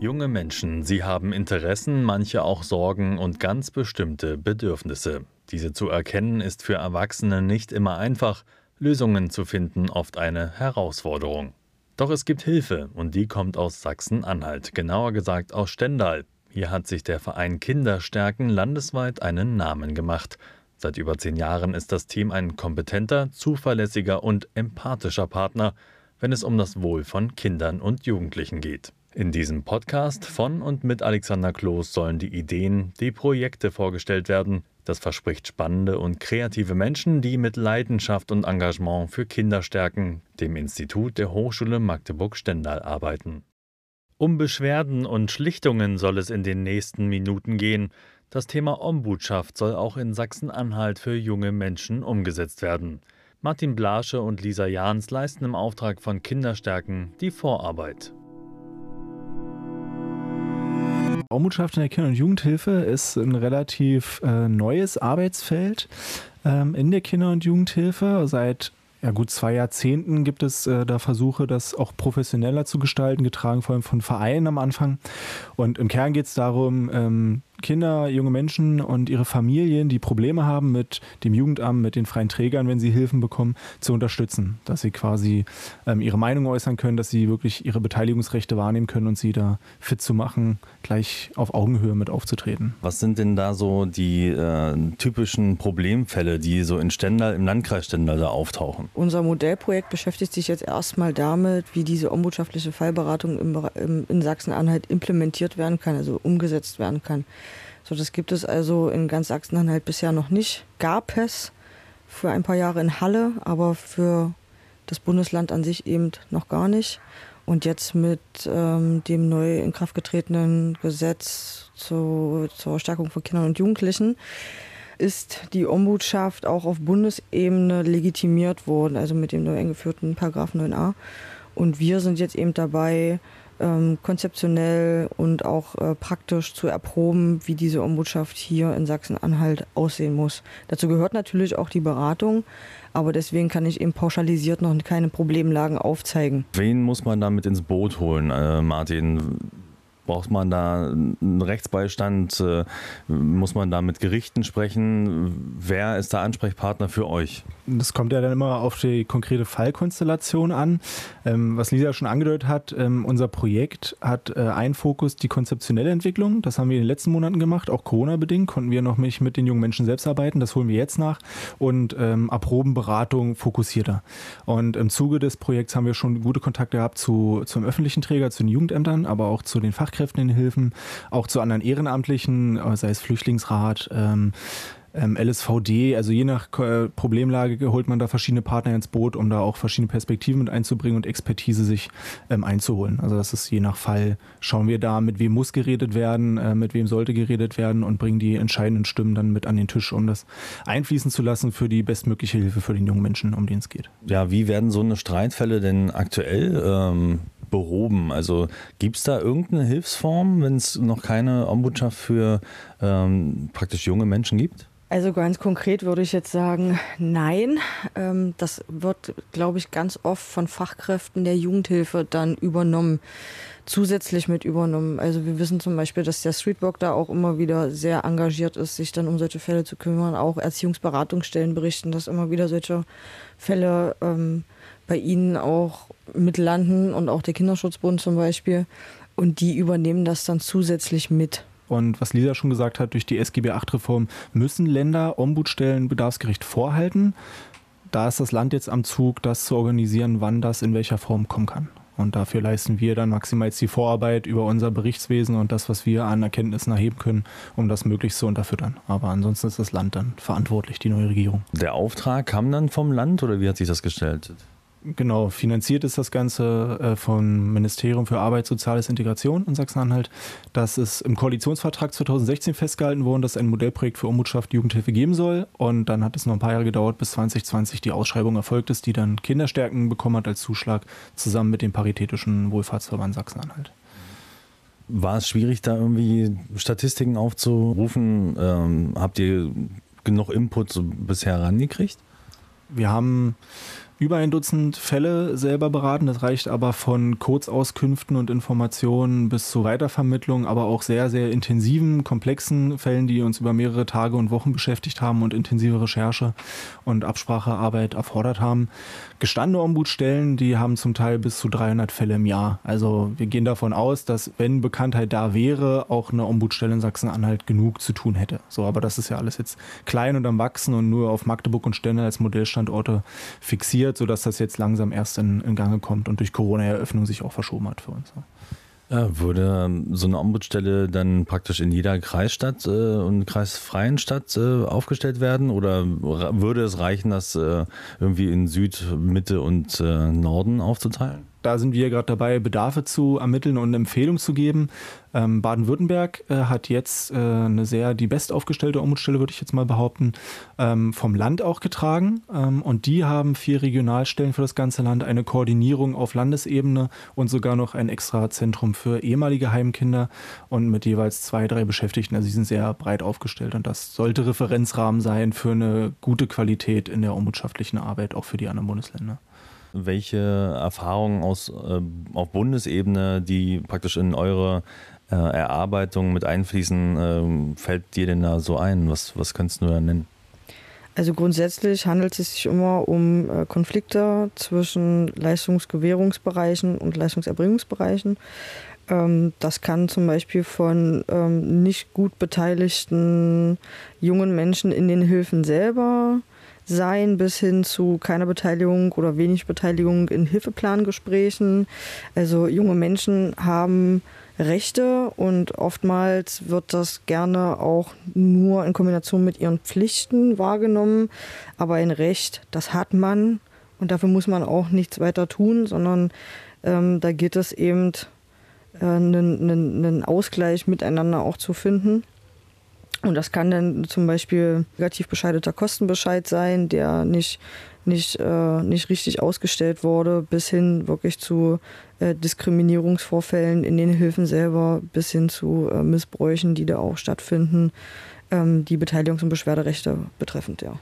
Junge Menschen, sie haben Interessen, manche auch Sorgen und ganz bestimmte Bedürfnisse. Diese zu erkennen ist für Erwachsene nicht immer einfach, Lösungen zu finden oft eine Herausforderung. Doch es gibt Hilfe und die kommt aus Sachsen-Anhalt, genauer gesagt aus Stendal. Hier hat sich der Verein Kinderstärken landesweit einen Namen gemacht. Seit über zehn Jahren ist das Team ein kompetenter, zuverlässiger und empathischer Partner, wenn es um das Wohl von Kindern und Jugendlichen geht. In diesem Podcast von und mit Alexander Kloß sollen die Ideen, die Projekte vorgestellt werden. Das verspricht spannende und kreative Menschen, die mit Leidenschaft und Engagement für Kinder stärken, dem Institut der Hochschule Magdeburg-Stendal arbeiten. Um Beschwerden und Schlichtungen soll es in den nächsten Minuten gehen. Das Thema Ombudschaft soll auch in Sachsen-Anhalt für junge Menschen umgesetzt werden. Martin Blasche und Lisa Jahns leisten im Auftrag von Kinderstärken die Vorarbeit. Ombudschaft in der Kinder- und Jugendhilfe ist ein relativ äh, neues Arbeitsfeld ähm, in der Kinder- und Jugendhilfe. Seit ja, gut zwei Jahrzehnten gibt es äh, da Versuche, das auch professioneller zu gestalten, getragen vor allem von Vereinen am Anfang. Und im Kern geht es darum, ähm, Kinder, junge Menschen und ihre Familien, die Probleme haben mit dem Jugendamt, mit den freien Trägern, wenn sie Hilfen bekommen, zu unterstützen. Dass sie quasi ähm, ihre Meinung äußern können, dass sie wirklich ihre Beteiligungsrechte wahrnehmen können und sie da fit zu machen, gleich auf Augenhöhe mit aufzutreten. Was sind denn da so die äh, typischen Problemfälle, die so in Stendal, im Landkreis Stendal da auftauchen? Unser Modellprojekt beschäftigt sich jetzt erstmal damit, wie diese ombudschaftliche Fallberatung im, im, in Sachsen-Anhalt implementiert werden kann, also umgesetzt werden kann. So, das gibt es also in ganz Sachsen-Anhalt bisher noch nicht. Gab es für ein paar Jahre in Halle, aber für das Bundesland an sich eben noch gar nicht. Und jetzt mit ähm, dem neu in Kraft getretenen Gesetz zu, zur Stärkung von Kindern und Jugendlichen ist die Ombudschaft auch auf Bundesebene legitimiert worden, also mit dem neu eingeführten Paragraph 9a. Und wir sind jetzt eben dabei, ähm, konzeptionell und auch äh, praktisch zu erproben, wie diese Ombudschaft hier in Sachsen-Anhalt aussehen muss. Dazu gehört natürlich auch die Beratung, aber deswegen kann ich eben pauschalisiert noch keine Problemlagen aufzeigen. Wen muss man da mit ins Boot holen, äh, Martin? Braucht man da einen Rechtsbeistand? Äh, muss man da mit Gerichten sprechen? Wer ist der Ansprechpartner für euch? Das kommt ja dann immer auf die konkrete Fallkonstellation an. Ähm, was Lisa schon angedeutet hat, ähm, unser Projekt hat äh, einen Fokus die konzeptionelle Entwicklung. Das haben wir in den letzten Monaten gemacht, auch Corona-bedingt konnten wir noch nicht mit den jungen Menschen selbst arbeiten. Das holen wir jetzt nach. Und ähm, fokussierter. Und im Zuge des Projekts haben wir schon gute Kontakte gehabt zu, zum öffentlichen Träger, zu den Jugendämtern, aber auch zu den Fachkräften Fachkräften in Hilfen, auch zu anderen Ehrenamtlichen, äh, sei es Flüchtlingsrat, ähm, ähm, LSVD, also je nach äh, Problemlage holt man da verschiedene Partner ins Boot, um da auch verschiedene Perspektiven mit einzubringen und Expertise sich ähm, einzuholen. Also das ist je nach Fall, schauen wir da, mit wem muss geredet werden, äh, mit wem sollte geredet werden und bringen die entscheidenden Stimmen dann mit an den Tisch, um das einfließen zu lassen für die bestmögliche Hilfe für den jungen Menschen, um den es geht. Ja, wie werden so eine Streitfälle denn aktuell ähm, behoben? Also gibt es da irgendeine Hilfsform, wenn es noch keine Ombudschaft für ähm, praktisch junge Menschen gibt? Also ganz konkret würde ich jetzt sagen, nein. Ähm, das wird, glaube ich, ganz oft von Fachkräften der Jugendhilfe dann übernommen, zusätzlich mit übernommen. Also wir wissen zum Beispiel, dass der Streetwork da auch immer wieder sehr engagiert ist, sich dann um solche Fälle zu kümmern. Auch Erziehungsberatungsstellen berichten, dass immer wieder solche Fälle ähm, bei ihnen auch mit landen und auch der Kinderschutzbund zum Beispiel. Und die übernehmen das dann zusätzlich mit. Und was Lisa schon gesagt hat, durch die SGB VIII-Reform müssen Länder Ombudsstellen bedarfsgerecht vorhalten. Da ist das Land jetzt am Zug, das zu organisieren, wann das in welcher Form kommen kann. Und dafür leisten wir dann maximal jetzt die Vorarbeit über unser Berichtswesen und das, was wir an Erkenntnissen erheben können, um das möglichst zu unterfüttern. Aber ansonsten ist das Land dann verantwortlich, die neue Regierung. Der Auftrag kam dann vom Land oder wie hat sich das gestaltet? Genau, finanziert ist das Ganze äh, vom Ministerium für Arbeit, Soziales Integration in Sachsen-Anhalt. Das ist im Koalitionsvertrag 2016 festgehalten worden, dass es ein Modellprojekt für Ombudschaft Jugendhilfe geben soll. Und dann hat es noch ein paar Jahre gedauert, bis 2020 die Ausschreibung erfolgt ist, die dann Kinderstärken bekommen hat als Zuschlag, zusammen mit dem Paritätischen Wohlfahrtsverband Sachsen-Anhalt. War es schwierig, da irgendwie Statistiken aufzurufen? Ähm, habt ihr genug Input so bisher herangekriegt? Wir haben über ein Dutzend Fälle selber beraten. Das reicht aber von Kurzauskünften und Informationen bis zur Weitervermittlung, aber auch sehr, sehr intensiven, komplexen Fällen, die uns über mehrere Tage und Wochen beschäftigt haben und intensive Recherche und Absprachearbeit erfordert haben. Gestandene Ombudsstellen, die haben zum Teil bis zu 300 Fälle im Jahr. Also wir gehen davon aus, dass wenn Bekanntheit da wäre, auch eine Ombudsstelle in Sachsen-Anhalt genug zu tun hätte. So, aber das ist ja alles jetzt klein und am Wachsen und nur auf Magdeburg und Stende als Modellstandorte fixiert, sodass das jetzt langsam erst in, in Gange kommt und durch Corona-Eröffnung sich auch verschoben hat für uns. Würde ähm, so eine Ombudsstelle dann praktisch in jeder Kreisstadt äh, und kreisfreien Stadt äh, aufgestellt werden? Oder würde es reichen, das äh, irgendwie in Süd, Mitte und äh, Norden aufzuteilen? Da sind wir gerade dabei, Bedarfe zu ermitteln und Empfehlungen zu geben. Ähm, Baden-Württemberg äh, hat jetzt äh, eine sehr die bestaufgestellte Ombudsstelle, würde ich jetzt mal behaupten, ähm, vom Land auch getragen. Ähm, und die haben vier Regionalstellen für das ganze Land, eine Koordinierung auf Landesebene und sogar noch ein extra Zentrum für ehemalige Heimkinder und mit jeweils zwei, drei Beschäftigten. Also sie sind sehr breit aufgestellt und das sollte Referenzrahmen sein für eine gute Qualität in der ombudschaftlichen Arbeit, auch für die anderen Bundesländer welche Erfahrungen aus, äh, auf Bundesebene, die praktisch in eure äh, Erarbeitung mit einfließen, äh, fällt dir denn da so ein? Was, was kannst du da nennen? Also grundsätzlich handelt es sich immer um äh, Konflikte zwischen Leistungsgewährungsbereichen und Leistungserbringungsbereichen. Ähm, das kann zum Beispiel von ähm, nicht gut beteiligten jungen Menschen in den Hilfen selber sein, bis hin zu keiner Beteiligung oder wenig Beteiligung in Hilfeplangesprächen. Also junge Menschen haben Rechte und oftmals wird das gerne auch nur in Kombination mit ihren Pflichten wahrgenommen. Aber ein Recht, das hat man und dafür muss man auch nichts weiter tun, sondern ähm, da geht es eben, äh, einen, einen Ausgleich miteinander auch zu finden. Und das kann dann zum Beispiel negativ bescheideter Kostenbescheid sein, der nicht, nicht, äh, nicht richtig ausgestellt wurde, bis hin wirklich zu äh, Diskriminierungsvorfällen in den Hilfen selber, bis hin zu äh, Missbräuchen, die da auch stattfinden, ähm, die Beteiligungs- und Beschwerderechte betreffend, ja.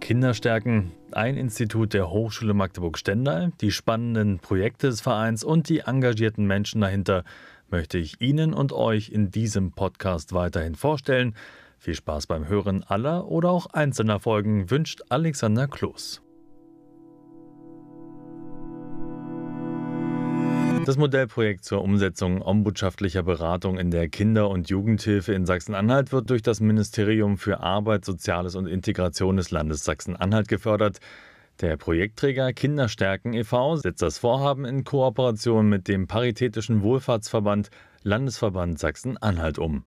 Kinderstärken, ein Institut der Hochschule Magdeburg-Stendal, die spannenden Projekte des Vereins und die engagierten Menschen dahinter möchte ich Ihnen und euch in diesem Podcast weiterhin vorstellen. Viel Spaß beim Hören aller oder auch einzelner Folgen wünscht Alexander Kloß. Das Modellprojekt zur Umsetzung ombudschaftlicher Beratung in der Kinder- und Jugendhilfe in Sachsen-Anhalt wird durch das Ministerium für Arbeit, Soziales und Integration des Landes Sachsen-Anhalt gefördert. Der Projektträger Kinderstärken e.V. setzt das Vorhaben in Kooperation mit dem Paritätischen Wohlfahrtsverband Landesverband Sachsen-Anhalt um